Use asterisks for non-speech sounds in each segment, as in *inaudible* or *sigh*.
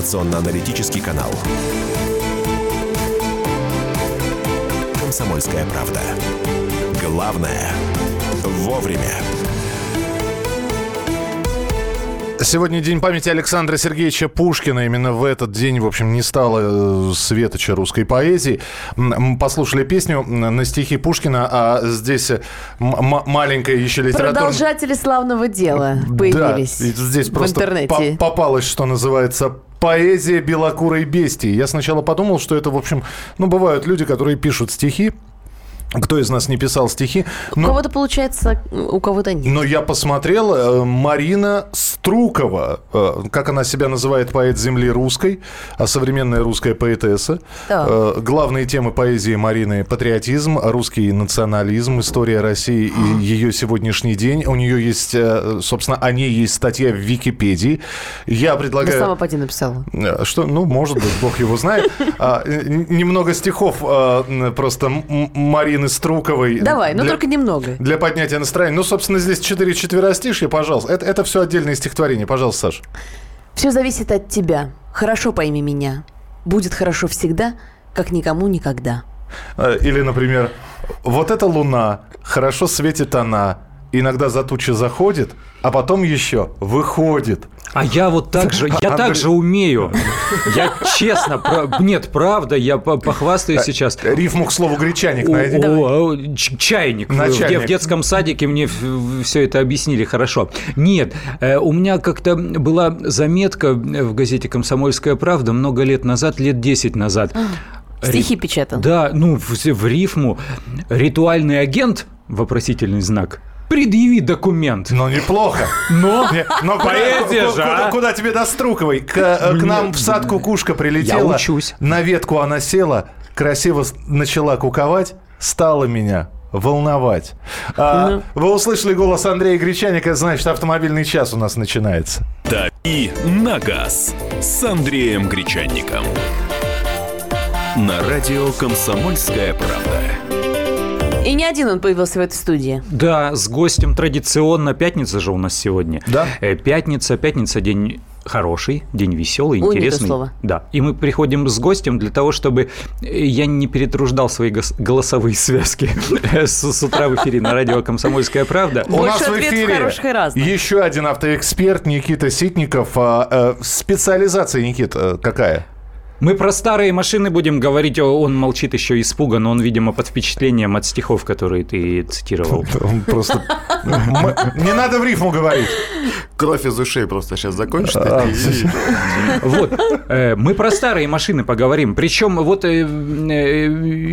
информационно-аналитический канал. «Комсомольская правда». Главное – вовремя. Сегодня день памяти Александра Сергеевича Пушкина. Именно в этот день, в общем, не стало э, светоча русской поэзии. Мы послушали песню на стихи Пушкина, а здесь э, маленькая еще литература... Продолжатели славного дела появились да, здесь в просто интернете. попалось, что называется, поэзия белокурой бестии. Я сначала подумал, что это, в общем, ну, бывают люди, которые пишут стихи, кто из нас не писал стихи. У кого-то получается, у кого-то нет. Но я посмотрел, э, Марина Струкова, э, как она себя называет, поэт земли русской, а современная русская поэтесса. Да. Э, главные темы поэзии Марины – патриотизм, русский национализм, история России и ее сегодняшний день. У нее есть, собственно, о ней есть статья в Википедии. Я предлагаю... Ты сама поди написала. Что? Ну, может быть, бог его знает. А, немного стихов просто Марина Ирины Струковой. Давай, но только немного. Для поднятия настроения. Ну, собственно, здесь четыре четверостишья, пожалуйста. Это, это все отдельные стихотворения. Пожалуйста, Саш. Все зависит от тебя. Хорошо пойми меня. Будет хорошо всегда, как никому никогда. А, или, например, вот эта луна, хорошо светит она, иногда за тучи заходит, а потом еще выходит. А я вот так же, я так же умею. Я честно, про, нет, правда, я похвастаюсь сейчас. Рифму, к слову, гречаник найди. О, чайник. На чайник. В, в детском садике мне все это объяснили хорошо. Нет, э, у меня как-то была заметка в газете «Комсомольская правда» много лет назад, лет 10 назад. Стихи печатал. Да, ну, в, в рифму. Ритуальный агент, вопросительный знак – Предъяви документ. Ну, неплохо. Но, но поэзия куда, же, куда, а? куда тебе до Струковой? К, э, к нам в сад кукушка прилетела. Я учусь. На ветку она села, красиво начала куковать, стала меня волновать. А, ну. Вы услышали голос Андрея Гречаника, значит, автомобильный час у нас начинается. Дави на газ с Андреем Гречанником. На радио «Комсомольская правда». И не один он появился в этой студии. Да, с гостем традиционно. Пятница же у нас сегодня. Да. Э, пятница, пятница день хороший, день веселый, Ой, интересный. слово. Да. И мы приходим с гостем для того, чтобы э, я не перетруждал свои голосовые связки *laughs* с утра в эфире на радио «Комсомольская правда». У нас в эфире еще один автоэксперт Никита Ситников. А, э, специализация, Никита, какая? Мы про старые машины будем говорить, он молчит еще испуганно, он, видимо, под впечатлением от стихов, которые ты цитировал. *laughs* Он просто... Не надо в рифму говорить. Кровь из ушей просто сейчас закончится. *laughs* Вот. Э, мы про старые машины поговорим. Причем вот э, э,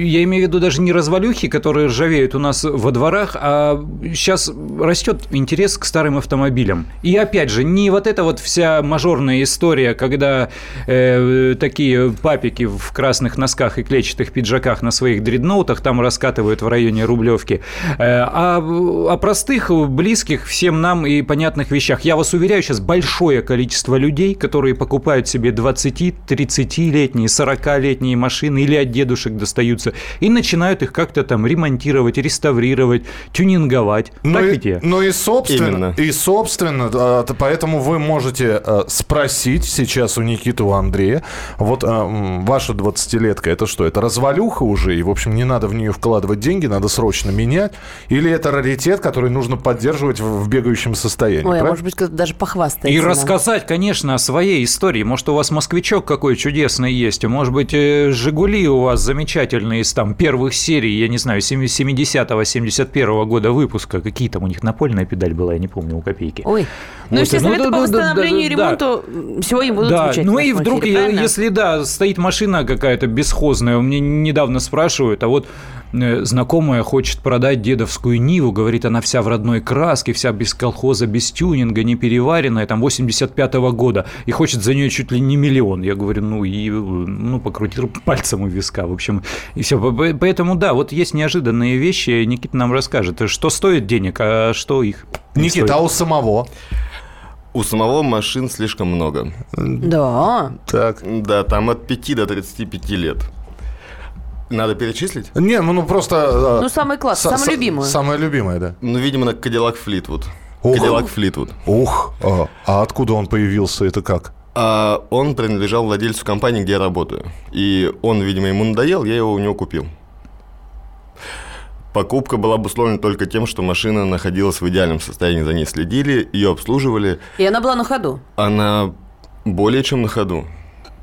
я имею в виду даже не развалюхи, которые ржавеют у нас во дворах, а сейчас растет интерес к старым автомобилям. И опять же, не вот эта вот вся мажорная история, когда такие папики в красных носках и клетчатых пиджаках на своих дредноутах там раскатывают в районе Рублевки, э, а о простых, близких всем нам и понятных вещах. Я вас уверяю, сейчас большое количество людей, которые покупают себе 20-30-летние, 40-летние машины или от дедушек достаются, и начинают их как-то там ремонтировать, реставрировать, тюнинговать. Ну так и, ведь Ну и собственно, Именно. и собственно, а, поэтому вы можете э, спросить сейчас у Никиты, у Андрея, вот ваша 20-летка, это что? Это развалюха уже, и, в общем, не надо в нее вкладывать деньги, надо срочно менять? Или это раритет, который нужно поддерживать в, в бегающем состоянии? Ой, а может быть, даже похвастаться. И нам. рассказать, конечно, о своей истории. Может, у вас москвичок какой чудесный есть, а может быть, э, «Жигули» у вас замечательные из там первых серий, я не знаю, 70-го, 71-го года выпуска. Какие там у них напольная педаль была, я не помню, у копейки. Ой, ну, вот, естественно, ну, это да, по восстановлению да, и ремонту да. сегодня будут да. Ну и вдруг, эфире, если, да, стоит машина какая-то бесхозная, мне недавно спрашивают, а вот э, знакомая хочет продать дедовскую Ниву, говорит, она вся в родной краске, вся без колхоза, без тюнинга, не переваренная, там 85-го года, и хочет за нее чуть ли не миллион. Я говорю, ну и, ну, покрутил *laughs* пальцем у виска, в общем, и все. Поэтому, да, вот есть неожиданные вещи, Никита нам расскажет, что стоит денег, а что их Никита, а у самого? У самого машин слишком много. Да. Так. Да, там от 5 до 35 лет. Надо перечислить? Не, ну, ну просто... А, ну, самый класс, самое любимое. Самое любимое, да. Ну, видимо, на Cadillac Fleetwood. Cadillac Fleetwood. Ух, а, а откуда он появился, это как? А он принадлежал владельцу компании, где я работаю. И он, видимо, ему надоел, я его у него купил. Покупка была обусловлена только тем, что машина находилась в идеальном состоянии, за ней следили, ее обслуживали. И она была на ходу? Она более чем на ходу.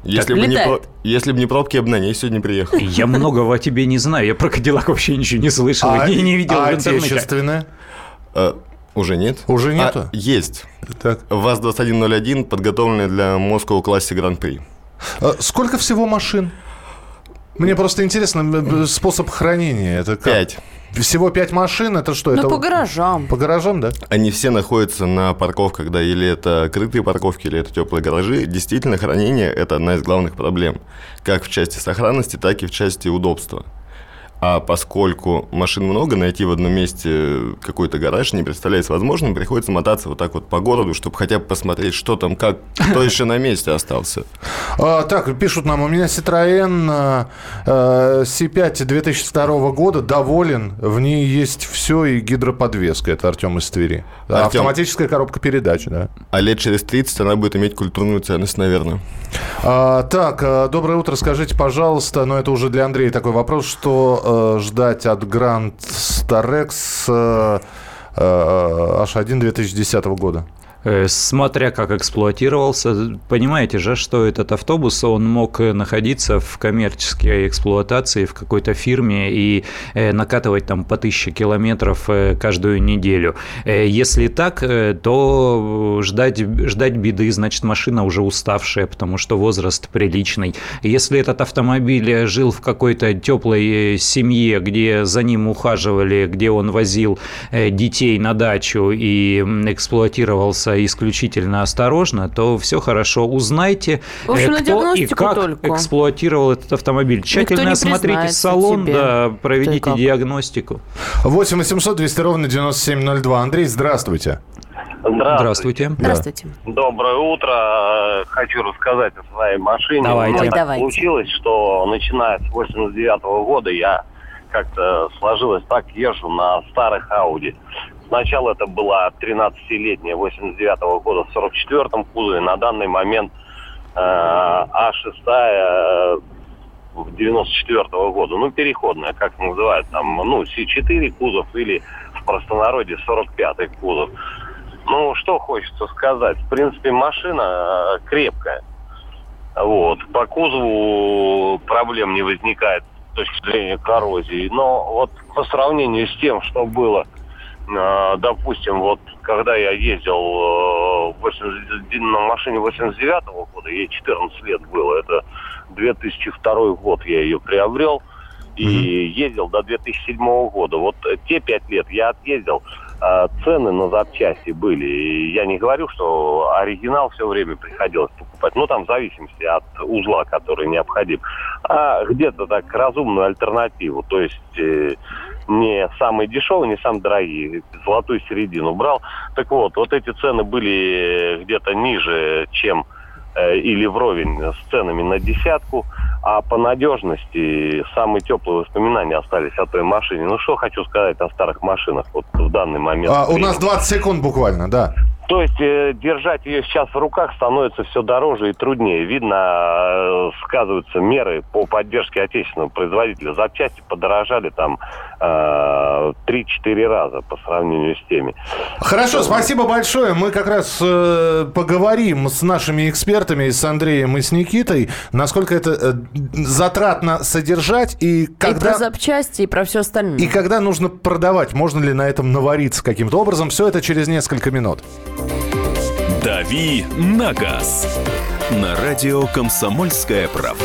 Если бы, не, про... Если бы не пробки, я бы на ней сегодня приехал. *laughs* Я многого о тебе не знаю. Я про Кадиллак вообще ничего не слышал, а, не, не видел а в интернете. отечественная? А, уже нет. Уже а, нету? А, есть. Так. ВАЗ-2101, подготовленная для Moscow Classic Гран-при. А, сколько всего машин? Мне просто интересно, способ хранения. Это как? Пять. Всего пять машин, это что? Ну, это... по гаражам. По гаражам, да? Они все находятся на парковках, да, или это крытые парковки, или это теплые гаражи. Действительно, хранение – это одна из главных проблем, как в части сохранности, так и в части удобства. А поскольку машин много, найти в одном месте какой-то гараж не представляется возможным, приходится мотаться вот так вот по городу, чтобы хотя бы посмотреть, что там, как, кто *laughs* еще на месте остался. А, так, пишут нам, у меня Citroёn э, C5 2002 года, доволен, в ней есть все и гидроподвеска, это Артем из Твери. Автоматическая коробка передач, да. А лет через 30 она будет иметь культурную ценность, наверное. А, так, э, доброе утро, скажите, пожалуйста, но это уже для Андрея такой вопрос, что э, Э, ждать от Grand Starex э, H1 2010 года? Э, смотря как эксплуатировался, понимаете же, что этот автобус, он мог находиться в коммерческой эксплуатации в какой-то фирме и э, накатывать там по тысяче километров э, каждую неделю. Если так, то ждать, ждать беды, значит, машина уже уставшая, потому что возраст приличный. Если этот автомобиль жил в какой-то теплой семье, где за ним ухаживали, где он возил детей на дачу и эксплуатировался исключительно осторожно, то все хорошо. Узнайте, в общем, кто и как только. эксплуатировал этот автомобиль. Тщательно осмотрите салон, да, проведите диагностику. 8 800 200 ровно 9702. Андрей, здравствуйте. Здравствуйте. Здравствуйте. Доброе утро. Хочу рассказать о своей машине. Давайте. Ой, давайте. Получилось, что начиная с 89 -го года я как-то сложилось так, езжу на старых Ауди. Сначала это была 13-летняя 89 -го года в 44-м кузове. На данный момент э, А6 э, 94 -го года. Ну, переходная, как называют там, ну, С4 кузов или в простонародье 45-й кузов. Ну, что хочется сказать. В принципе, машина э, крепкая. Вот. По кузову проблем не возникает с точки зрения коррозии. Но вот по сравнению с тем, что было допустим, вот когда я ездил 80, э, на машине 89 -го года, ей 14 лет было, это 2002 год я ее приобрел и mm-hmm. ездил до 2007 года. Вот те пять лет я отъездил, а, цены на запчасти были. И я не говорю, что оригинал все время приходилось покупать. Ну, там в зависимости от узла, который необходим. А где-то так разумную альтернативу. То есть э, не самые дешевые, не самые дорогие, золотую середину брал. Так вот, вот эти цены были где-то ниже, чем э, или вровень с ценами на десятку, а по надежности самые теплые воспоминания остались о той машине. Ну, что хочу сказать о старых машинах вот в данный момент. А, у нас 20 секунд буквально, да. То есть э, держать ее сейчас в руках становится все дороже и труднее. Видно, э, сказываются меры по поддержке отечественного производителя. Запчасти подорожали там э, 3-4 раза по сравнению с теми. Хорошо, спасибо большое. Мы как раз э, поговорим с нашими экспертами, с Андреем и с Никитой, насколько это э, затратно содержать и когда... И про запчасти, и про все остальное. И когда нужно продавать. Можно ли на этом навариться каким-то образом. Все это через несколько минут. «Дави на газ» на радио «Комсомольская правда».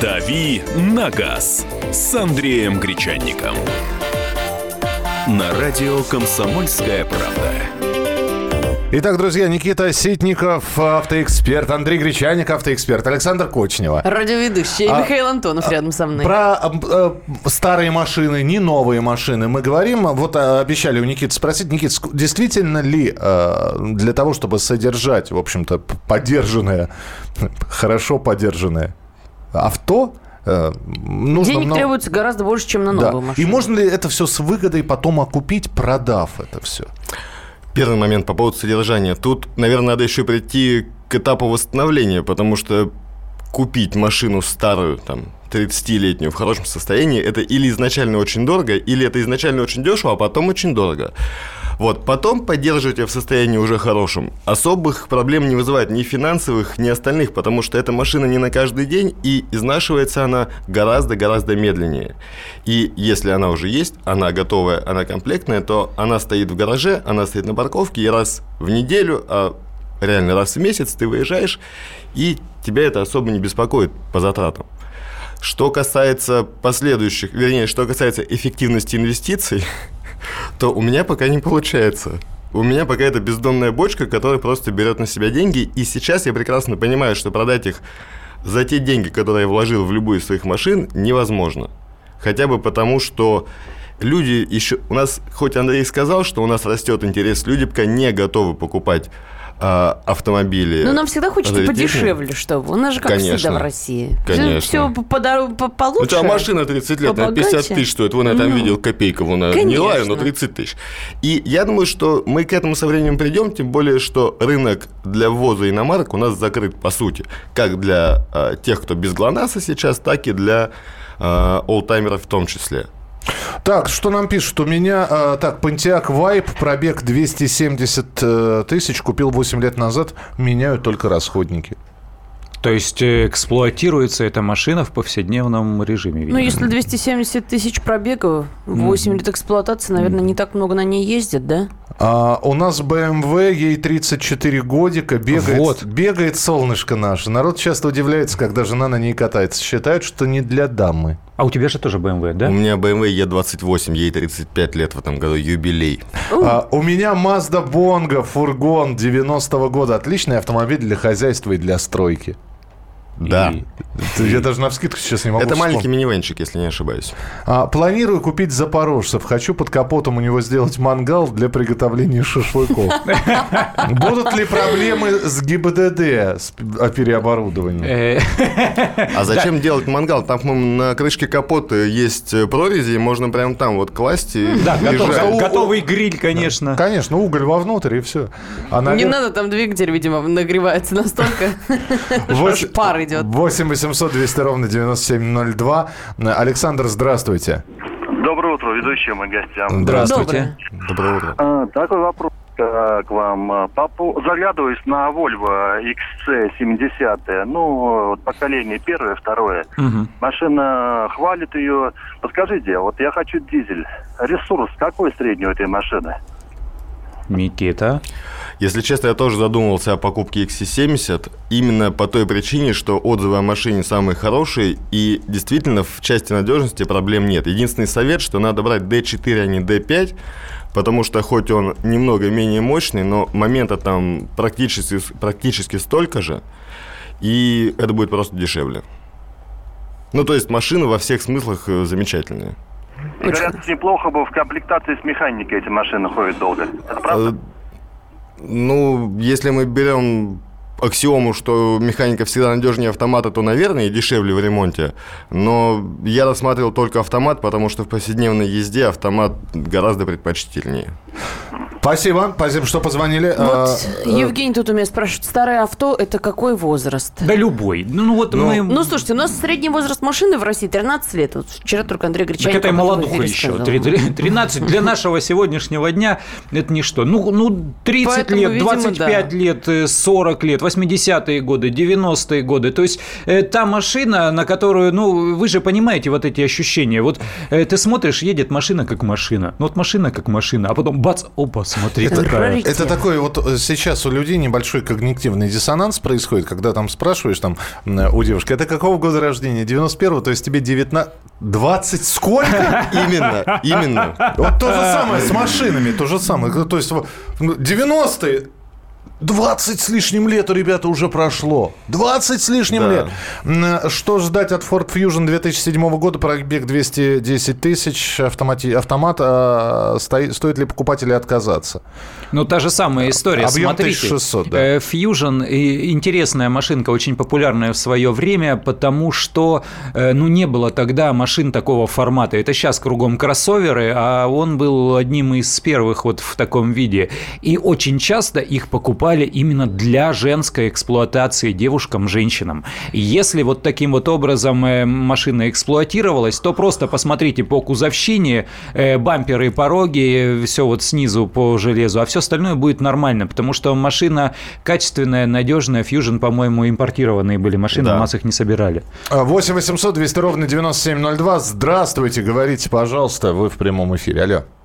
«Дави на газ» с Андреем Гречанником. На радио «Комсомольская правда». Итак, друзья, Никита Ситников, автоэксперт, Андрей Гречаник, автоэксперт, Александр Кочнева. Радиоведущий а, Михаил Антонов рядом со мной. Про э, старые машины, не новые машины мы говорим. Вот э, обещали у Никиты спросить, Никит, действительно ли э, для того, чтобы содержать, в общем-то, поддержанное, *laughs* хорошо поддержанное авто, э, нужно Денег много... требуется гораздо больше, чем на новую да. машину. И можно ли это все с выгодой потом окупить, продав это все? Первый момент по поводу содержания. Тут, наверное, надо еще прийти к этапу восстановления, потому что купить машину старую, там, 30-летнюю в хорошем состоянии, это или изначально очень дорого, или это изначально очень дешево, а потом очень дорого. Вот, потом поддерживать ее в состоянии уже хорошем. Особых проблем не вызывает ни финансовых, ни остальных, потому что эта машина не на каждый день, и изнашивается она гораздо-гораздо медленнее. И если она уже есть, она готовая, она комплектная, то она стоит в гараже, она стоит на парковке, и раз в неделю, а реально раз в месяц ты выезжаешь, и тебя это особо не беспокоит по затратам. Что касается последующих, вернее, что касается эффективности инвестиций, *laughs* то у меня пока не получается. У меня пока это бездонная бочка, которая просто берет на себя деньги, и сейчас я прекрасно понимаю, что продать их за те деньги, которые я вложил в любую из своих машин, невозможно. Хотя бы потому, что люди еще... У нас, хоть Андрей сказал, что у нас растет интерес, люди пока не готовы покупать а, автомобили. Но нам всегда хочется подешевле, чтобы. У нас же как Конечно. всегда в России. Конечно. Все по, по, получше. У тебя машина 30 лет, на 50 тысяч стоит. Вон я там ну, видел копейка, вон не лаю, но 30 тысяч. И я думаю, что мы к этому со временем придем, тем более, что рынок для ввоза иномарок у нас закрыт, по сути. Как для а, тех, кто без ГЛОНАССа сейчас, так и для а, олдтаймеров в том числе. Так, что нам пишут? У меня, э, так, Pontiac Vibe, пробег 270 э, тысяч, купил 8 лет назад, меняют только расходники. То есть э, эксплуатируется эта машина в повседневном режиме? Видимо. Ну, если 270 тысяч пробегов, 8 mm. лет эксплуатации, наверное, не так много на ней ездит, да? А, у нас BMW, ей 34 годика, бегает, вот. бегает солнышко наше. Народ часто удивляется, когда жена на ней катается. Считают, что не для дамы. А у тебя же тоже BMW, да? У меня BMW E28, ей 35 лет в этом году, юбилей. А, у меня Mazda Bongo, фургон 90-го года. Отличный автомобиль для хозяйства и для стройки. Да. И... Я даже на вскидку сейчас не могу Это вспомнить. маленький минивенчик, если не ошибаюсь. А, планирую купить запорожцев. Хочу под капотом у него сделать мангал для приготовления шашлыков. *laughs* Будут ли проблемы с ГИБДД, с переоборудованием? Э. А зачем делать мангал? Там, на крышке капота есть прорези, можно прямо там вот класть и Да, готовый гриль, конечно. Конечно, уголь вовнутрь и все. Не надо, там двигатель, видимо, нагревается настолько, что пар идет. 8 800 200 ровно 9702. Александр, здравствуйте. Доброе утро, ведущие мои гостям. Здравствуйте. Доброе, Доброе утро. А, такой вопрос э, к вам. Попу... Заглядываюсь на Volvo XC70, ну, вот поколение первое, второе. Угу. Машина хвалит ее. Подскажите, вот я хочу дизель. Ресурс какой средний у этой машины? Микита? Если честно, я тоже задумывался о покупке XC70 именно по той причине, что отзывы о машине самые хорошие, и действительно в части надежности проблем нет. Единственный совет, что надо брать D4, а не D5, потому что хоть он немного менее мощный, но момента там практически, практически столько же, и это будет просто дешевле. Ну, то есть машина во всех смыслах э, замечательная. Говорят, неплохо бы в комплектации с механикой эти машины ходят долго. Это правда? Ну, если мы берем аксиому, что механика всегда надежнее автомата, то, наверное, и дешевле в ремонте. Но я рассматривал только автомат, потому что в повседневной езде автомат гораздо предпочтительнее. Спасибо, спасибо, что позвонили. Вот а, Евгений тут у меня спрашивает, старое авто – это какой возраст? Да любой. Ну, ну вот ну, мы... Ну, слушайте, у нас средний возраст машины в России 13 лет. Вот вчера только Андрей Гречаник... Так это и молодуха еще. 13 для нашего сегодняшнего дня – это ничто. Ну, ну 30 Поэтому, лет, 25 видимо, да. лет, 40 лет, 80-е годы, 90-е годы. То есть э, та машина, на которую, ну, вы же понимаете вот эти ощущения. Вот э, ты смотришь, едет машина как машина. Ну, вот машина как машина, а потом бац, опа, смотри, это. Это такой вот э, сейчас у людей небольшой когнитивный диссонанс происходит, когда там спрашиваешь там у девушки, это какого года рождения? 91-го, то есть тебе 19... 20 сколько? *laughs* Именно, именно. Вот то же самое с машинами, то же самое. То есть 90-е 20 с лишним лет у ребята уже прошло. 20 с лишним да. лет. Что ждать от Ford Fusion 2007 года? Пробег 210 тысяч, автомати... автомат. А стоит ли покупателю отказаться? Ну, та же самая история. Объем Смотрите, 1600, да. Э, Fusion интересная машинка, очень популярная в свое время, потому что, э, ну, не было тогда машин такого формата. Это сейчас кругом кроссоверы, а он был одним из первых вот в таком виде. И очень часто их покупали именно для женской эксплуатации девушкам, женщинам. Если вот таким вот образом э, машина эксплуатировалась, то просто посмотрите по кузовщине, бамперы, пороги, все вот снизу по железу, а все остальное будет нормально, потому что машина качественная, надежная. Fusion, по-моему, импортированные были машины, да. у нас их не собирали. 8 800 200 ровно 9702. Здравствуйте, говорите, пожалуйста, вы в прямом эфире. Алло.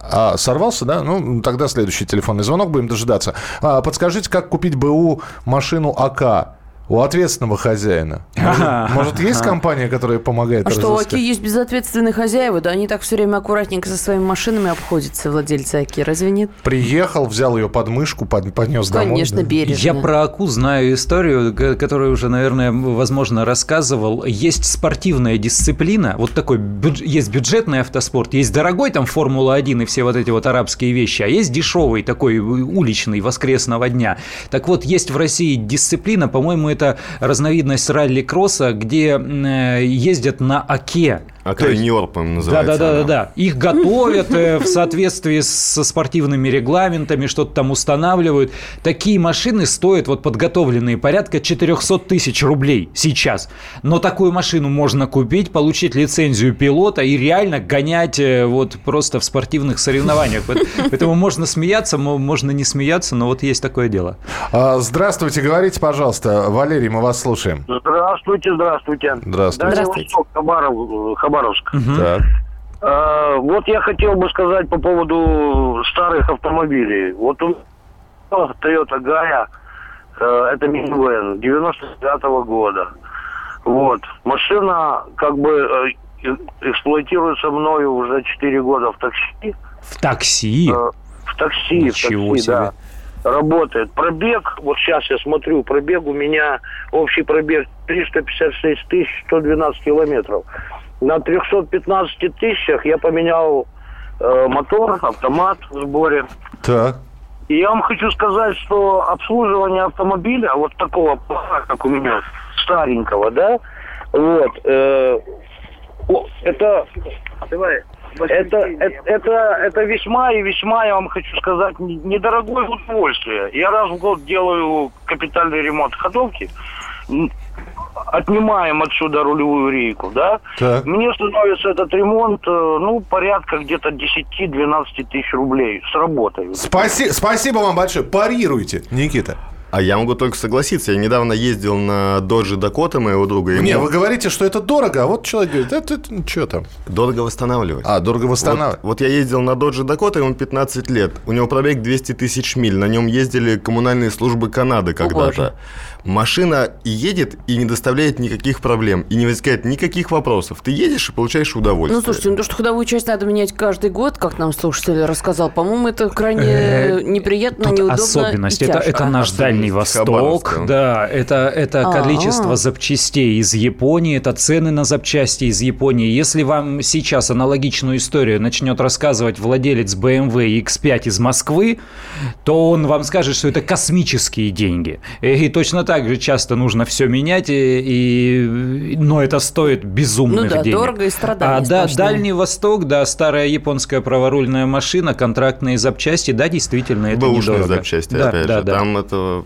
А, сорвался, да? Ну, тогда следующий телефонный звонок будем дожидаться. А, подскажите, как купить БУ машину АК? У ответственного хозяина. Может, может есть компания, которая помогает А что, у Аки есть безответственные хозяева? Да они так все время аккуратненько со своими машинами обходятся, владельцы Аки, разве нет? Приехал, взял ее под мышку, под, поднес Конечно, домой. Конечно, бережно. Я про Аку знаю историю, которую уже, наверное, возможно, рассказывал. Есть спортивная дисциплина, вот такой, бюдж... есть бюджетный автоспорт, есть дорогой там Формула-1 и все вот эти вот арабские вещи, а есть дешевый такой уличный воскресного дня. Так вот, есть в России дисциплина, по-моему, это это разновидность ралли-кросса, где э, ездят на оке. А то есть, Нью-Йорк, называется. Да, да, да, да, да. Их готовят э, в соответствии со спортивными регламентами, что-то там устанавливают. Такие машины стоят, вот подготовленные, порядка 400 тысяч рублей сейчас. Но такую машину можно купить, получить лицензию пилота и реально гонять э, вот просто в спортивных соревнованиях. Поэтому можно смеяться, можно не смеяться, но вот есть такое дело. А, здравствуйте, говорите, пожалуйста. Валерий, мы вас слушаем. Здравствуйте, здравствуйте. Здравствуйте. Здравствуйте. Хабаров, Хабаровск. Угу. Так. А, вот я хотел бы сказать по поводу старых автомобилей. Вот у Toyota Gaia, э, это минивэн 99 -го года. Вот. Машина как бы э, эксплуатируется мною уже 4 года в такси. В такси? Э, в такси, Ничего в такси, себе. да работает. Пробег, вот сейчас я смотрю, пробег у меня, общий пробег 356 тысяч 112 километров. На 315 тысячах я поменял э, мотор, автомат в сборе. Так. И я вам хочу сказать, что обслуживание автомобиля, вот такого, как у меня, старенького, да, вот, э, это... Давай. Это, это, это, это весьма и весьма, я вам хочу сказать, недорогое удовольствие. Я раз в год делаю капитальный ремонт ходовки, отнимаем отсюда рулевую рейку, да, так. мне становится этот ремонт, э, ну, порядка где-то 10-12 тысяч рублей с работой. Спаси, спасибо вам большое. Парируйте, Никита. А я могу только согласиться. Я недавно ездил на Dodge Dakota моего друга. Не, вы говорите, что это дорого, а вот человек говорит, это, это ну, что там? Дорого восстанавливать. А, дорого восстанавливать. Вот, вот я ездил на Dodge Dakota, ему 15 лет. У него пробег 200 тысяч миль. На нем ездили коммунальные службы Канады когда-то машина едет и не доставляет никаких проблем, и не возникает никаких вопросов. Ты едешь и получаешь удовольствие. Ну, слушайте, ну то, что ходовую часть надо менять каждый год, как нам слушатель рассказал, по-моему, это крайне э, неприятно, неудобно особенность. Это, это наш Дальний Восток, да, это, это количество запчастей из Японии, это цены на запчасти из Японии. Если вам сейчас аналогичную историю начнет рассказывать владелец BMW X5 из Москвы, то он вам скажет, что это космические деньги. И точно так же часто нужно все менять, и, и, но это стоит безумных ну, да, денег. дорого и страдания А, да, Дальний Восток, да, старая японская праворульная машина, контрактные запчасти, да, действительно, это Бэушные недорого. запчасти, да, опять да, же, да. там это...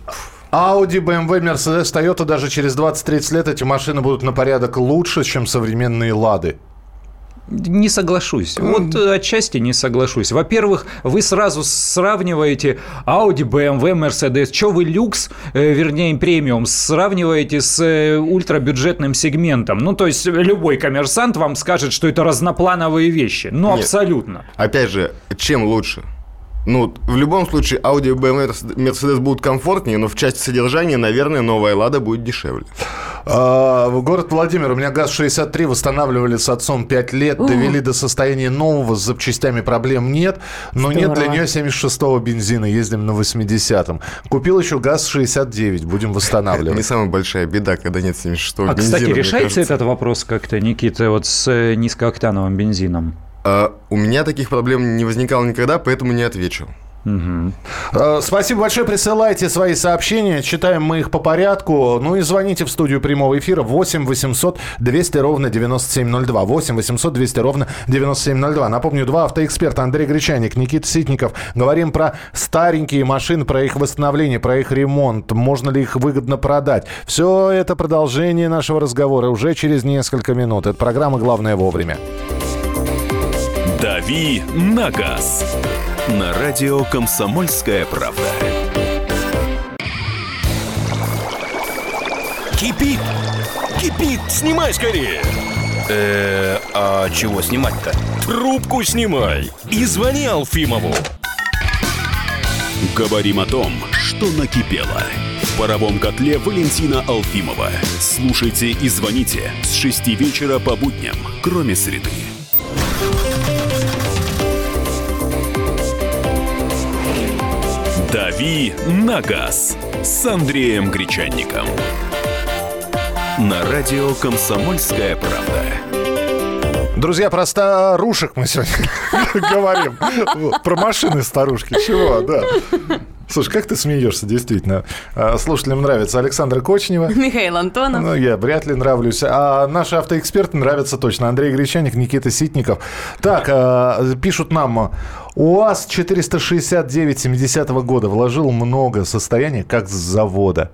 Audi, BMW, Mercedes, Toyota даже через 20-30 лет эти машины будут на порядок лучше, чем современные «Лады». Не соглашусь. Вот э, отчасти не соглашусь. Во-первых, вы сразу сравниваете Audi, BMW, Mercedes. Что вы люкс, э, вернее премиум, сравниваете с э, ультрабюджетным сегментом? Ну, то есть любой коммерсант вам скажет, что это разноплановые вещи. Ну, Нет. абсолютно. Опять же, чем лучше? Ну, в любом случае, Audi, BMW, Mercedes будут комфортнее, но в части содержания, наверное, новая Лада будет дешевле. А, город Владимир. У меня ГАЗ-63 восстанавливали с отцом 5 лет. Довели до состояния нового. С запчастями проблем нет. Но Здорово. нет для нее 76-го бензина. Ездим на 80-м. Купил еще ГАЗ-69. Будем восстанавливать. Это *laughs* не самая большая беда, когда нет 76-го а, бензина. А, кстати, решается этот вопрос как-то, Никита, вот с э, низкооктановым бензином? А, у меня таких проблем не возникало никогда, поэтому не отвечу. Угу. Спасибо большое. Присылайте свои сообщения. Читаем мы их по порядку. Ну и звоните в студию прямого эфира 8 800 200 ровно 9702. 8 800 200 ровно 9702. Напомню, два автоэксперта. Андрей Гречаник, Никита Ситников. Говорим про старенькие машины, про их восстановление, про их ремонт. Можно ли их выгодно продать. Все это продолжение нашего разговора уже через несколько минут. Это программа «Главное вовремя». «Дави на газ» на радио «Комсомольская правда». Кипит! Кипит! Снимай скорее! Э, а чего снимать-то? Трубку снимай и звони Алфимову. Говорим о том, что накипело. В паровом котле Валентина Алфимова. Слушайте и звоните с 6 вечера по будням, кроме среды. «Дави на газ» с Андреем Гречанником. На радио «Комсомольская правда». Друзья, про старушек мы сегодня *laughs* говорим. Про машины старушки. Чего, да. Слушай, как ты смеешься, действительно. А, слушателям нравится Александра Кочнева. Михаил Антонов. Ну, я вряд ли нравлюсь. А наши автоэксперты нравятся точно. Андрей Гречаник, Никита Ситников. Так, а, пишут нам, УАЗ 469 70 -го года вложил много состояния, как с завода.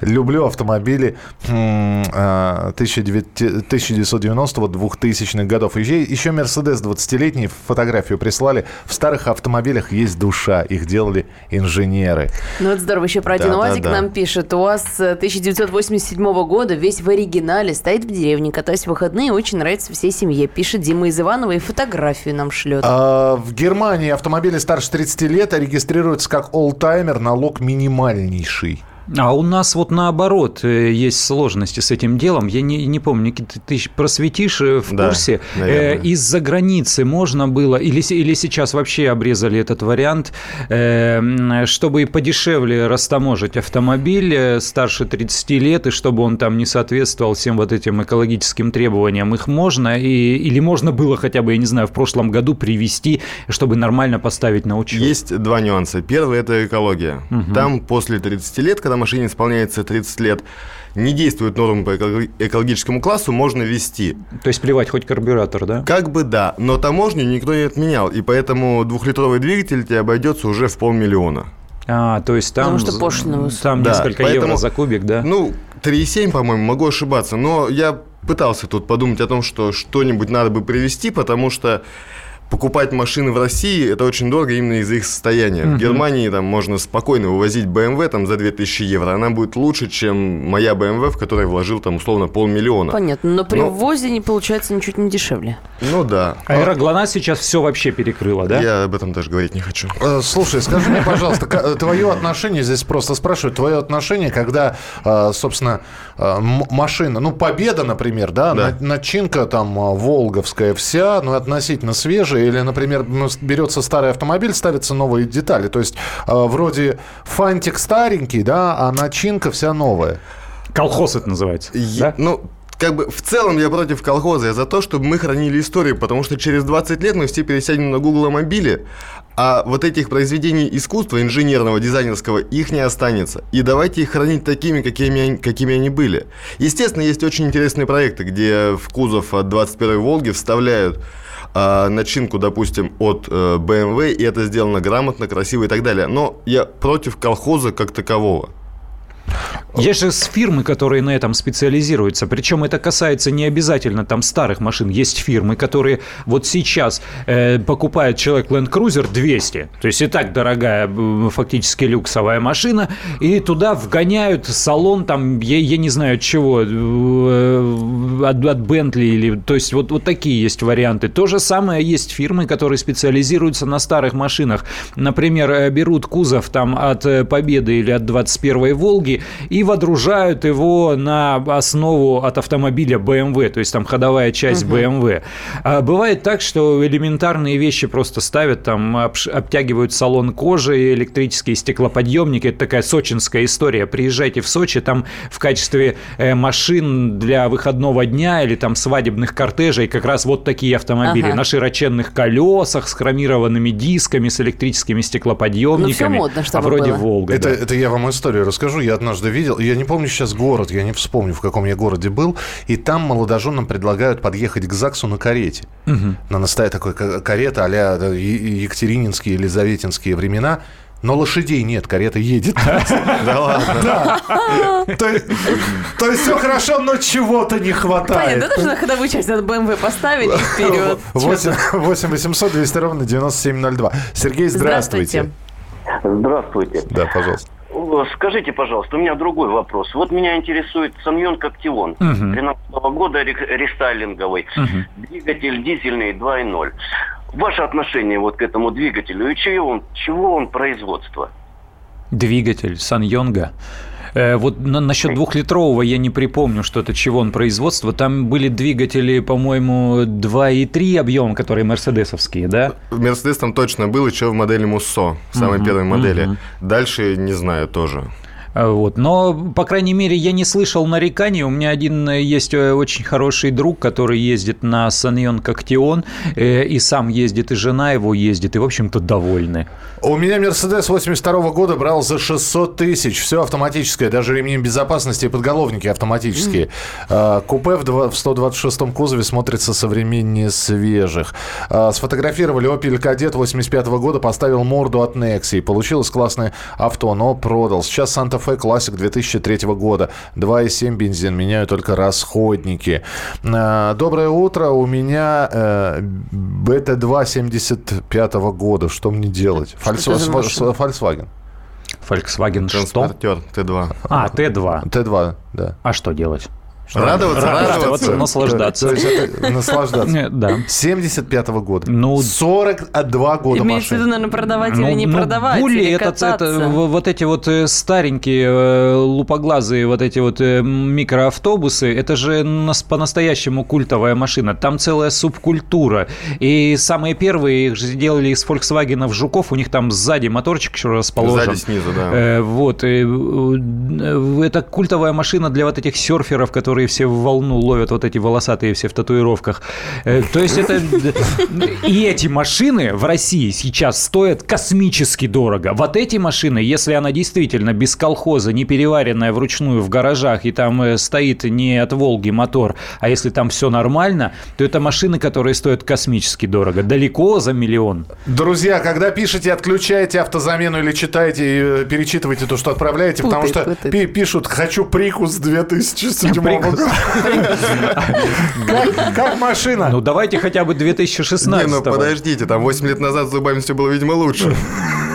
Люблю автомобили 1990-2000-х годов. Еще Мерседес 20-летний фотографию прислали. В старых автомобилях есть душа. Их делали инженеры. Ну, это здорово. Еще про один да, УАЗик да, да. нам пишет. УАЗ 1987 года весь в оригинале. Стоит в деревне, катаюсь в выходные. Очень нравится всей семье. Пишет Дима из Иванова и фотографию нам шлет. А, в Германии автомобили старше 30 лет регистрируются как олдтаймер. Налог минимальнейший. А у нас вот наоборот э, есть сложности с этим делом. Я не, не помню, Никита, ты просветишь э, в курсе? Да, э, Из-за границы можно было, или, или сейчас вообще обрезали этот вариант, чтобы подешевле растаможить автомобиль старше 30 лет, и чтобы он там не соответствовал всем вот этим экологическим требованиям. Их можно, и, или можно было хотя бы, я не знаю, в прошлом году привести, чтобы нормально поставить на учет? Есть два нюанса. Первый – это экология. Угу. Там после 30 лет, когда машине исполняется 30 лет, не действуют нормы по экологическому классу, можно ввести. То есть плевать хоть карбюратор, да? Как бы да, но таможню никто не отменял, и поэтому двухлитровый двигатель тебе обойдется уже в полмиллиона. А, то есть там, Потому что пошлина там да, несколько поэтому, евро за кубик, да? Ну, 3,7, по-моему, могу ошибаться, но я пытался тут подумать о том, что что-нибудь надо бы привести, потому что покупать машины в России это очень дорого именно из-за их состояния. Uh-huh. В Германии там можно спокойно вывозить BMW там за 2000 евро. Она будет лучше, чем моя BMW, в которой вложил там условно полмиллиона. Понятно, но при но... ввозе не получается ничуть не дешевле. Ну да. А ГЛОНАСС сейчас все вообще перекрыла, да? Я об этом даже говорить не хочу. Э, слушай, скажи мне, пожалуйста, твое отношение, здесь просто спрашивают, твое отношение, когда, э, собственно, э, машина, ну, Победа, например, да, да. начинка там волговская вся, ну, относительно свежая, или, например, ну, берется старый автомобиль, ставятся новые детали. То есть э, вроде фантик старенький, да, а начинка вся новая. Колхоз это называется. Я, да? Ну, как бы в целом я против колхоза, я за то, чтобы мы хранили историю, потому что через 20 лет мы все пересядем на Google мобиле, а вот этих произведений искусства, инженерного, дизайнерского, их не останется. И давайте их хранить такими, какими, какими они были. Естественно, есть очень интересные проекты, где в кузов от 21-й Волги вставляют э, начинку, допустим, от э, BMW, и это сделано грамотно, красиво и так далее. Но я против колхоза как такового. Есть же фирмы, которые на этом специализируются. Причем это касается не обязательно там старых машин. Есть фирмы, которые вот сейчас э, покупает человек Land Cruiser 200. То есть и так дорогая фактически люксовая машина. И туда вгоняют салон там, я, я не знаю чего, э, от, от Bentley. Или, то есть вот, вот такие есть варианты. То же самое есть фирмы, которые специализируются на старых машинах. Например, э, берут кузов там от э, Победы или от 21-й Волги и и водружают его на основу от автомобиля BMW, то есть там ходовая часть угу. BMW. А бывает так, что элементарные вещи просто ставят, там обтягивают салон кожи, электрические стеклоподъемники. Это такая сочинская история. Приезжайте в Сочи, там в качестве э, машин для выходного дня или там свадебных кортежей как раз вот такие автомобили ага. на широченных колесах с хромированными дисками, с электрическими стеклоподъемниками. Ну, все модно, чтобы а вроде было. Волга. Это, да. это я вам историю расскажу. Я однажды видел видел, я не помню сейчас город, я не вспомню, в каком я городе был, и там молодоженам предлагают подъехать к ЗАГСу на карете. Угу. На настоя такой карета а-ля Екатерининские, Елизаветинские времена. Но лошадей нет, карета едет. *laughs* Да ладно. То есть все хорошо, но чего-то не хватает. Понятно, даже на ходовую часть надо БМВ поставить вперед. 8 800 200 ровно 9702. Сергей, здравствуйте. Здравствуйте. Да, пожалуйста. Скажите, пожалуйста, у меня другой вопрос. Вот меня интересует Саньон Коктион, угу. 13 -го года рестайлинговый, угу. двигатель дизельный 2.0. Ваше отношение вот к этому двигателю и чего он, чего он производство? Двигатель Саньонга Э, вот на, насчет двухлитрового я не припомню что-то, чего он производство. Там были двигатели, по-моему, 2,3 объем, которые мерседесовские, да? Мерседес там точно был, еще в модели Муссо, самой угу, первой модели. Угу. Дальше не знаю тоже. А, вот. Но, по крайней мере, я не слышал нареканий. У меня один э, есть э, очень хороший друг, который ездит на Саньон Коктион, э, и сам ездит, и жена его ездит, и, в общем-то, довольны. У меня Мерседес 82 года брал за 600 тысяч. Все автоматическое, даже ремни безопасности и подголовники автоматические. Mm. Купе в 126 кузове смотрится современнее свежих. Сфотографировали Opel Kadett 85 года, поставил морду от Nexi. Получилось классное авто, но продал. Сейчас Санта Fe Classic 2003 года. 2,7 бензин. Меняю только расходники. А, доброе утро. У меня э, BT2 75 года. Что мне делать? Volkswagen. Volkswagen что? Транспортер Т2. А, Т2. Т2, да. А что делать? Радоваться, радоваться, радоваться, наслаждаться. То, то есть это наслаждаться. Да. 75-го года. Ну, 42 года Имеется в виду, наверное, продавать или не ну, продавать, Були или это, это, вот эти вот э, старенькие, э, лупоглазые вот эти вот э, микроавтобусы, это же по-настоящему культовая машина. Там целая субкультура. И самые первые их же сделали из Volkswagen в Жуков, у них там сзади моторчик еще расположен. Сзади, снизу, да. Вот. Это культовая машина для вот этих серферов, которые которые все в волну ловят вот эти волосатые все в татуировках. Э, то есть это... И эти машины в России сейчас стоят космически дорого. Вот эти машины, если она действительно без колхоза, не переваренная вручную в гаражах, и там э, стоит не от Волги мотор, а если там все нормально, то это машины, которые стоят космически дорого. Далеко за миллион. Друзья, когда пишете, отключайте автозамену или читаете, э, перечитывайте то, что отправляете, потому что пишут «хочу прикус 2007 года». Как машина. Ну, давайте хотя бы 2016 Не, ну подождите, там 8 лет назад с зубами все было, видимо, лучше.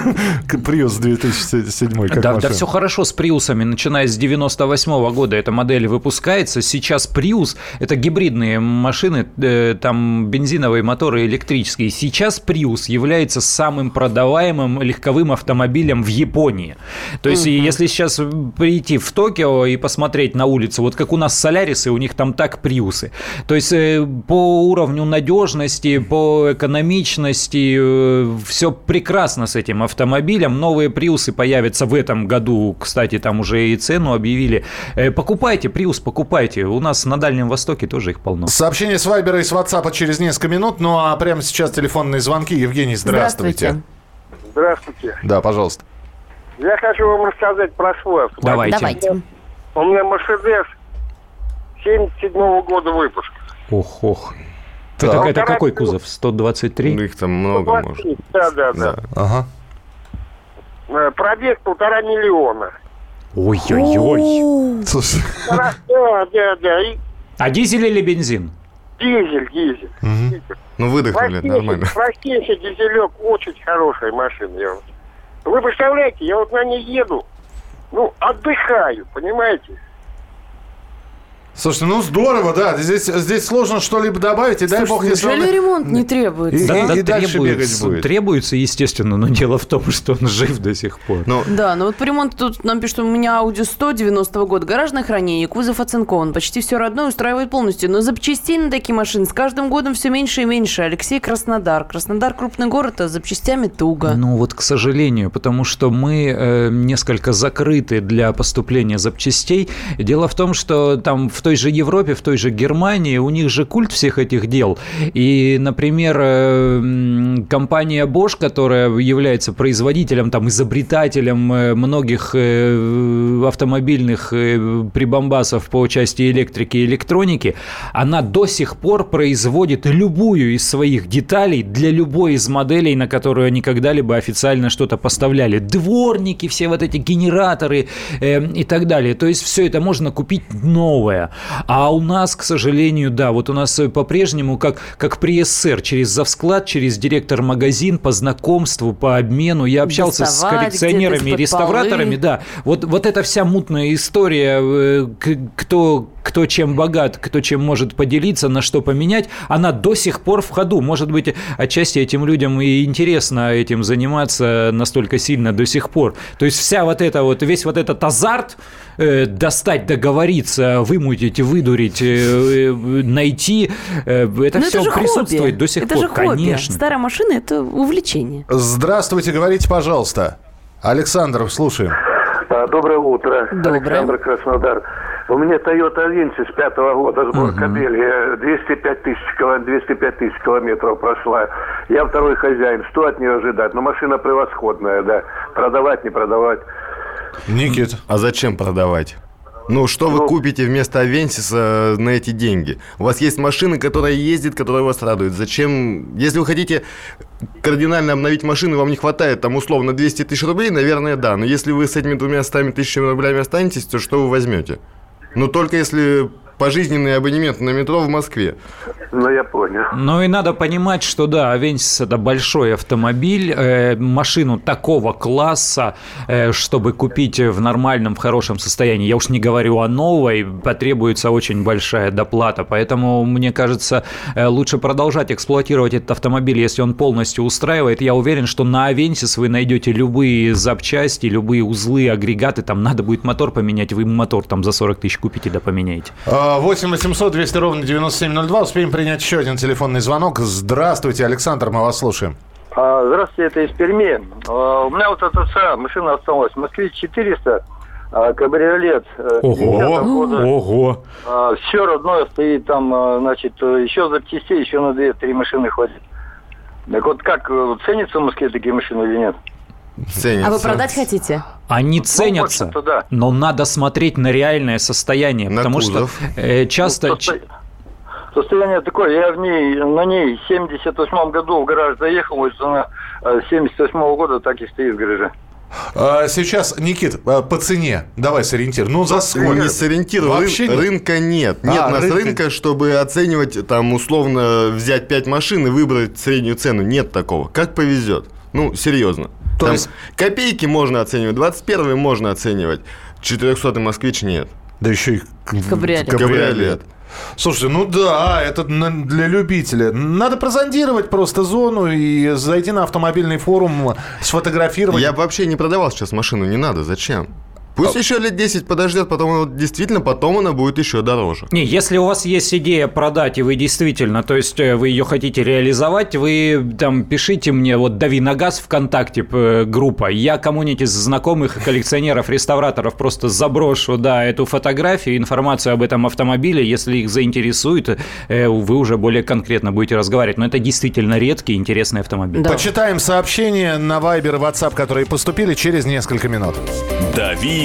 *laughs* Приус 2007 как да, да, все хорошо с Приусами, начиная с 98 -го года эта модель выпускается. Сейчас Приус – это гибридные машины, э, там бензиновые моторы электрические. Сейчас Приус является самым продаваемым легковым автомобилем в Японии. То есть, угу. если сейчас прийти в Токио и посмотреть на улицу, вот как у нас Солярисы, у них там так Приусы. То есть, э, по уровню надежности, по экономичности, э, все прекрасно с этим автомобилем автомобилям. Новые приусы появятся в этом году. Кстати, там уже и цену объявили. Э, покупайте приус, покупайте. У нас на Дальнем Востоке тоже их полно. Сообщение с Вайбера и с WhatsApp через несколько минут. Ну а прямо сейчас телефонные звонки. Евгений, здравствуйте. Здравствуйте. Да, пожалуйста. Я хочу вам рассказать про свой автомобиль. Давайте. Давайте. У меня Мерседес 77 -го года выпуска. Ох, ох. Это, это какой кузов? 123? Ну, их там много, 123, может. Да, да, да. Ага. Э, пробег полтора миллиона. Ой-ой-ой. Да, да, да. А дизель или бензин? Дизель, дизель. Ну, выдохнули, нормально. Простейший дизелек, очень хорошая машина. Я... Вы представляете, я вот на ней еду, ну, отдыхаю, понимаете? Слушайте, ну здорово, да. Здесь, здесь сложно что-либо добавить, и дай бог, если Неужели ремонт не требуется? И, Да, и- да, и дальше бегать будет. требуется, естественно, но дело в том, что он жив до сих пор. Ну, Да, ну вот по ремонту тут нам пишут, у меня Audi 100 90 года, гаражное хранение, кузов оцинкован, почти все родное устраивает полностью, но запчастей на такие машины с каждым годом все меньше и меньше. Алексей Краснодар. Краснодар крупный город, а с запчастями туго. Ну вот, к сожалению, потому что мы э, несколько закрыты для поступления запчастей. Дело в том, что там в той же Европе, в той же Германии у них же культ всех этих дел. И, например, э, компания Bosch, которая является производителем, там, изобретателем э, многих э, автомобильных прибамбасов по части электрики и электроники, она до сих пор производит любую из своих деталей для любой из моделей, на которую они когда-либо официально что-то поставляли. Дворники, все вот эти генераторы э, и так далее. То есть все это можно купить новое. А у нас, к сожалению, да, вот у нас э, по-прежнему, как, как при СССР, через завсклад, через директор магазин, по знакомству, по обмену. Я общался с Доставать коллекционерами где-то и из-под реставраторами, полы. да. Вот, вот эта вся мутная история, э, кто, кто чем богат, кто чем может поделиться, на что поменять, она до сих пор в ходу. Может быть, отчасти этим людям и интересно этим заниматься настолько сильно до сих пор. То есть вся вот эта вот, весь вот этот азарт э, достать, договориться, вымутить, выдурить, э, э, найти, э, это Но все же присутствует хобби. до сих это пор. же хобби. Конечно. Старая машина – это увлечение. Здравствуйте, говорите, пожалуйста. Александр, слушаем. А, Доброе утро. Доброе. Александр Краснодар. У меня Toyota Avensis пятого года, сбор кабели. Э, 205 тысяч, кило- 205 тысяч километров прошла. Я второй хозяин. Что от нее ожидать? Но машина превосходная, да. Продавать, не продавать. Никит. а зачем продавать? Ну, что вы Ну- купите вместо Авентиса на эти деньги? У вас есть машина, которая ездит, которая вас радует. Зачем? Если вы хотите кардинально обновить машину, вам не хватает там условно 200 тысяч рублей, наверное, да. Но если вы с этими двумя стами тысячами рублями останетесь, то что вы возьмете? Ну, только если пожизненный абонемент на метро в Москве. Ну, я понял. Ну и надо понимать, что да, Авенсис это большой автомобиль, э, машину такого класса, э, чтобы купить в нормальном, в хорошем состоянии, я уж не говорю о новой, потребуется очень большая доплата, поэтому мне кажется, э, лучше продолжать эксплуатировать этот автомобиль, если он полностью устраивает. Я уверен, что на Авенсис вы найдете любые запчасти, любые узлы, агрегаты, там надо будет мотор поменять, вы мотор там за 40 тысяч купите да поменяете. А, 8 800 200 ровно 9702. Успеем принять еще один телефонный звонок. Здравствуйте, Александр, мы вас слушаем. А, здравствуйте, это из Перми. А, у меня вот эта вся машина осталась. Москвич 400, а, кабриолет. э, 50-го года. Ого! все родное стоит там, значит, э, еще запчастей, еще на 2-3 машины хватит. Так вот как, э, ценятся в Москве такие машины или нет? Ценится. А вы продать хотите? Они Ну, ценятся, да. но надо смотреть на реальное состояние, На потому кузов. что э, часто... Ну, состо- Состояние такое, я в ней, на ней в 78 году в гараж заехал, вот она э, 78 года так и стоит в гараже. А, Сейчас, Никит, а, по цене, давай сориентир. Ну, за сколько? не сориентирован. Вообще Рын- нет. рынка нет. Нет А, у нас рынка- рынка, чтобы оценивать, там, условно, взять 5 машин и выбрать среднюю цену. Нет такого. Как повезет. Ну, серьезно. То Там есть- Копейки можно оценивать, 21 можно оценивать. 400 москвич нет. Да еще и Кабриолет. Кабриолет. Слушайте, ну да, это для любителя. Надо прозондировать просто зону и зайти на автомобильный форум, сфотографировать. Я бы вообще не продавал сейчас машину, не надо. Зачем? Пусть еще лет 10 подождет, потом она- действительно потом она будет еще дороже. Не, если у вас есть идея продать, и вы действительно, то есть э, вы ее хотите реализовать, вы там пишите мне, вот дави на газ ВКонтакте э, группа, я кому-нибудь из знакомых коллекционеров, реставраторов просто заброшу, да, эту фотографию, информацию об этом автомобиле, если их заинтересует, э, вы уже более конкретно будете разговаривать. Но это действительно редкий, интересный автомобиль. Да. Почитаем сообщения на Viber и WhatsApp, которые поступили через несколько минут. «Дави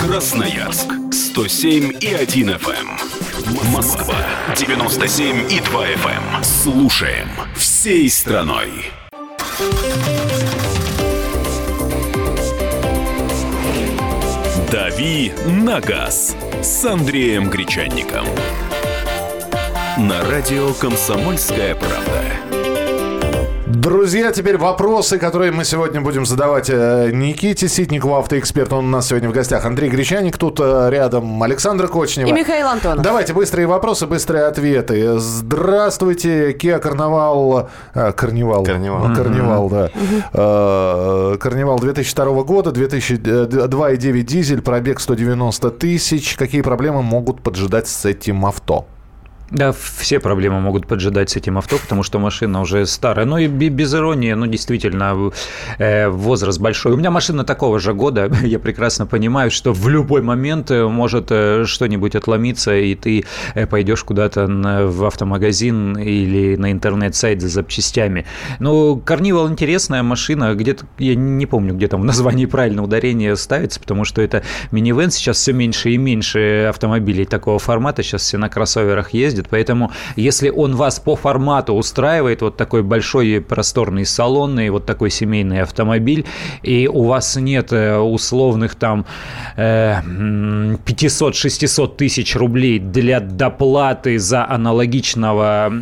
Красноярск 107 и 1 FM. Москва 97 и 2 FM. Слушаем всей страной. «Дави на газ» с Андреем Гречанником. На радио «Комсомольская правда». Друзья, теперь вопросы, которые мы сегодня будем задавать э, Никите Ситникову, автоэксперту. Он у нас сегодня в гостях. Андрей Гречаник тут э, рядом, Александр Кочнева. И Михаил Антонов. Давайте быстрые вопросы, быстрые ответы. Здравствуйте, Kia Карнавал. А, Карнивал. Карнивал. Карнивал, да. А, Карнивал 2002 года, 2,9 дизель, пробег 190 тысяч. Какие проблемы могут поджидать с этим авто? Да, все проблемы могут поджидать с этим авто, потому что машина уже старая. Ну и без иронии, ну действительно, э, возраст большой. У меня машина такого же года. *laughs* Я прекрасно понимаю, что в любой момент э, может э, что-нибудь отломиться, и ты пойдешь куда-то в автомагазин или на интернет-сайт за запчастями. Ну, Карнивал интересная машина. Где-то, я не помню, где там в названии правильно ударение ставится, потому что это минивэн. Сейчас все меньше и меньше автомобилей такого формата. Сейчас все на кроссоверах ездят ездит. Поэтому, если он вас по формату устраивает, вот такой большой просторный салонный, вот такой семейный автомобиль, и у вас нет э, условных там 500-600 тысяч рублей для доплаты за аналогичного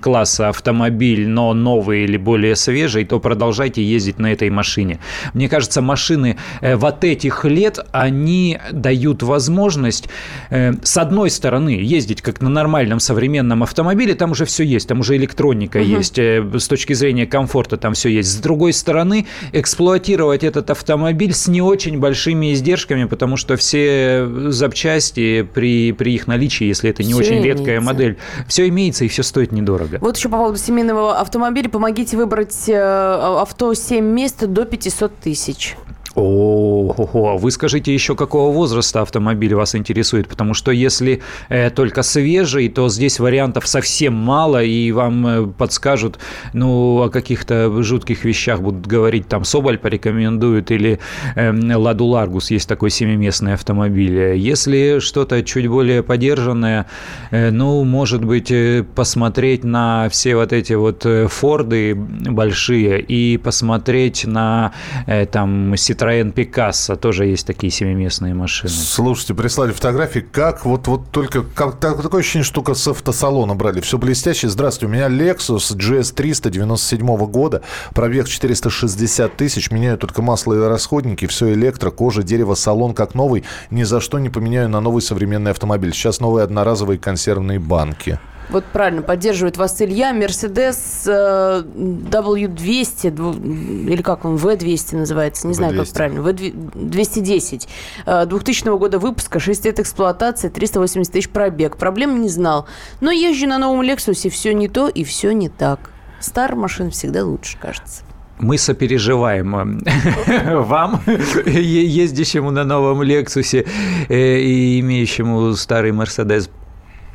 класса автомобиль, но новый или более свежий, то продолжайте ездить на этой машине. Мне кажется, машины э, вот этих лет, они дают возможность, э, с одной стороны, ездить как на нормальном современном автомобиле там уже все есть, там уже электроника угу. есть, э, с точки зрения комфорта там все есть. С другой стороны, эксплуатировать этот автомобиль с не очень большими издержками, потому что все запчасти при, при их наличии, если это не все очень имеется. редкая модель, все имеется и все стоит недорого. Вот еще по поводу семейного автомобиля, помогите выбрать э, авто 7 мест до 500 тысяч. О, вы скажите еще, какого возраста автомобиль вас интересует, потому что если э, только свежий, то здесь вариантов совсем мало, и вам э, подскажут, ну, о каких-то жутких вещах будут говорить, там, Соболь порекомендует, или э, Ладу Ларгус, есть такой семиместный автомобиль. Если что-то чуть более подержанное, э, ну, может быть, э, посмотреть на все вот эти вот э, Форды большие и посмотреть на, э, там, Citroёn Picasso, тоже есть такие семиместные машины. Слушайте, прислали фотографии, как вот, вот только, как, такое ощущение, штука с автосалона брали. Все блестящее. Здравствуйте, у меня Lexus GS 300 97 года, пробег 460 тысяч, меняю только масло и расходники, все электро, кожа, дерево, салон как новый, ни за что не поменяю на новый современный автомобиль. Сейчас новые одноразовые консервные банки. Вот правильно, поддерживает вас Илья. Мерседес э, W200, или как он, V200 называется, не знаю, как правильно, V210. 2000 э, года выпуска, 6 лет эксплуатации, 380 тысяч пробег. Проблем не знал. Но езжу на новом Лексусе, все не то и все не так. Старая машина всегда лучше, кажется мы сопереживаем э, *laughs* вам, ездящему на новом Лексусе и имеющему старый Мерседес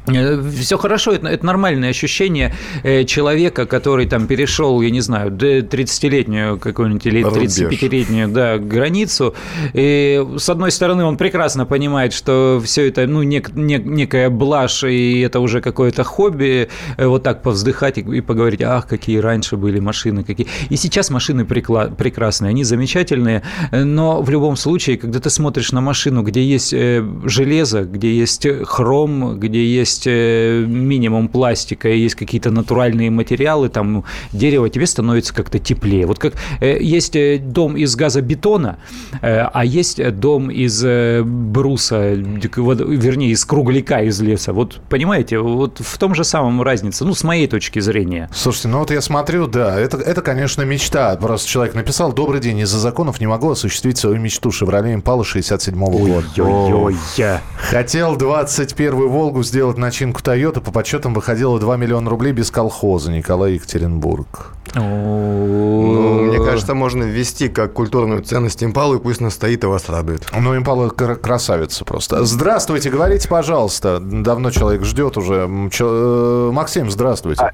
Все хорошо, это, это нормальное ощущение э, человека, который там перешел, я не знаю, 30-летнюю какую-нибудь или 35-летнюю да, границу. И с одной стороны, он прекрасно понимает, что все это ну, нек, нек, некая блажь, и это уже какое-то хобби, э, вот так повздыхать и, и поговорить, ах, какие раньше были машины, какие. И сейчас машины прекла- прекрасные, они замечательные, но в любом случае, когда ты смотришь на машину, где есть железо, где есть хром, где есть есть э, минимум пластика, и есть какие-то натуральные материалы, там дерево, тебе становится как-то теплее. Вот как э, есть э, дом из газобетона, а есть дом из бруса, вернее, из кругляка из леса. Вот понимаете, вот в том же самом разница, ну, с моей точки зрения. Слушайте, ну вот я смотрю, да, это, это конечно, мечта. Просто человек написал, добрый день, из-за законов не могу осуществить свою мечту Шевроле Импала 67 -го года. Ой-ой-ой. Хотел 21-ю Волгу сделать на начинку Toyota по подсчетам выходило 2 миллиона рублей без колхоза. Николай Екатеринбург. Ну, мне кажется, можно ввести как культурную ценность импалу, и пусть она стоит и вас радует. Ну, импала красавица просто. Здравствуйте, говорите, пожалуйста. Давно человек ждет уже. Э, Максим, здравствуйте.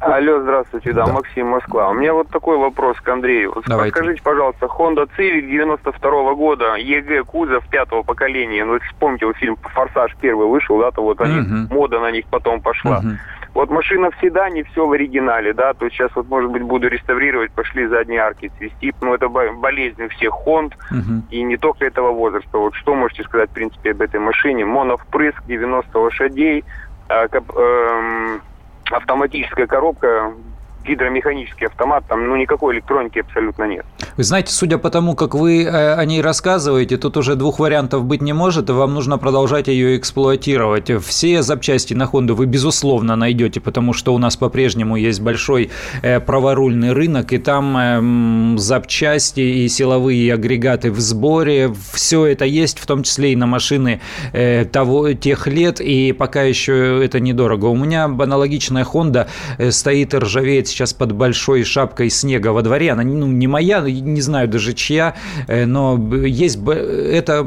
Алло, здравствуйте, да, да, Максим, Москва. У меня вот такой вопрос к Андрею. Вот Скажите, пожалуйста, Honda Civic 92 -го года, EG кузов пятого поколения. Ну, вспомните, вот фильм «Форсаж» первый вышел, да, то вот они, угу. мода на них потом пошла. Угу. Вот машина в седане, все в оригинале, да, то есть сейчас вот, может быть, буду реставрировать, пошли задние арки цвести, ну, это болезнь у всех Хонд, угу. и не только этого возраста. Вот что можете сказать, в принципе, об этой машине? Моновпрыск, 90 лошадей, э, э, автоматическая коробка, гидромеханический автомат, там ну никакой электроники абсолютно нет. Вы знаете, судя по тому, как вы э, о ней рассказываете, тут уже двух вариантов быть не может, и вам нужно продолжать ее эксплуатировать. Все запчасти на Honda вы, безусловно, найдете, потому что у нас по-прежнему есть большой э, праворульный рынок, и там эм, запчасти и силовые агрегаты в сборе, все это есть, в том числе и на машины э, того, тех лет, и пока еще это недорого. У меня аналогичная Honda стоит и ржавеет сейчас под большой шапкой снега во дворе. Она ну, не моя, не знаю даже чья, э, но есть это,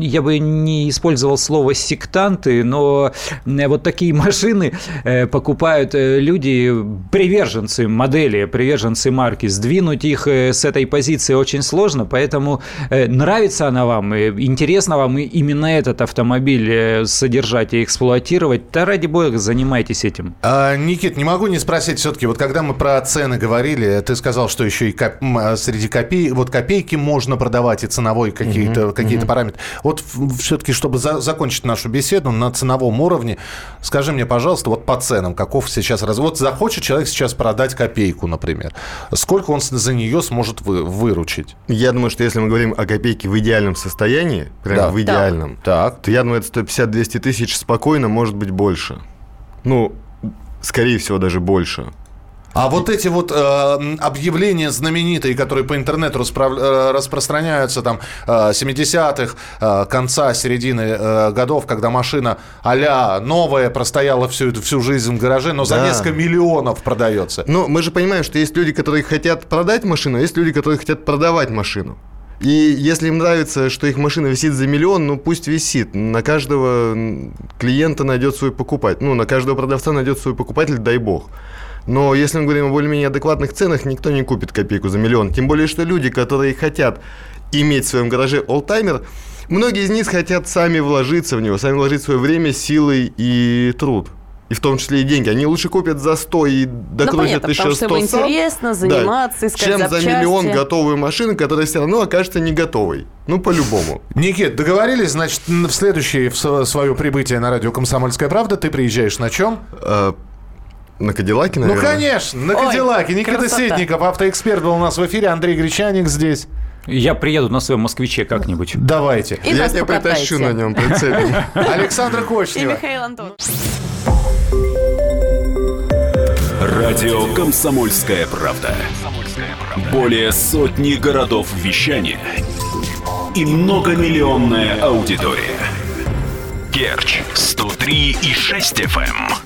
я бы не использовал слово сектанты, но э, вот такие машины э, покупают люди, приверженцы модели, приверженцы марки. Сдвинуть их с этой позиции очень сложно, поэтому нравится она вам, интересно вам именно этот автомобиль содержать и эксплуатировать, да ради бога, занимайтесь этим. А, Никит, не могу не спросить все-таки, вот вот когда мы про цены говорили, ты сказал, что еще и коп... А, среди копей... вот копейки можно продавать и ценовой какие-то mm-hmm. какие mm-hmm. параметры. Вот все-таки, чтобы за... закончить нашу беседу на ценовом уровне, скажи мне, пожалуйста, вот по ценам, каков сейчас раз... Вот захочет человек сейчас продать копейку, например. Сколько он за нее сможет вы... выручить? Я думаю, что если мы говорим о копейке в идеальном состоянии, прям да. в идеальном, так. то я думаю, это 150-200 тысяч спокойно, может быть, больше. Ну, скорее всего, даже больше. А вот эти вот э, объявления знаменитые, которые по интернету распров... Э, распространяются там э, 70-х, э, конца, середины э, годов, когда машина а новая простояла всю, всю жизнь в гараже, но за да. несколько миллионов продается. Но мы же понимаем, что есть люди, которые хотят продать машину, а есть люди, которые хотят продавать машину. И если им нравится, что их машина висит за миллион, ну пусть висит. На каждого клиента найдет свой покупатель. Ну, на каждого продавца найдет свой покупатель, дай бог. Но если мы говорим о более-менее адекватных ценах, никто не купит копейку за миллион. Тем более, что люди, которые хотят иметь в своем гараже олдтаймер, многие из них хотят сами вложиться в него, сами вложить свое время, силы и труд и в том числе и деньги. Они лучше купят за 100 и докрутят ну, понятно, еще 100 потому что интересно заниматься, да, искать чем запчасти. за миллион готовую машину, которая все равно окажется не готовой. Ну, по-любому. Никит, договорились, значит, в следующее в свое прибытие на радио «Комсомольская правда» ты приезжаешь на чем? На Кадиллаке, наверное? Ну, конечно, на Ой, Кадиллаке. Никита красота. Сетников, автоэксперт, был у нас в эфире. Андрей Гречаник здесь. Я приеду на своем москвиче как-нибудь. Давайте. И Я тебя притащу на нем, прицепим. *laughs* Александр Кочнева. И Михаил Антон. Радио «Комсомольская правда». Более сотни городов вещания и многомиллионная аудитория. Керчь 103 и 6 FM.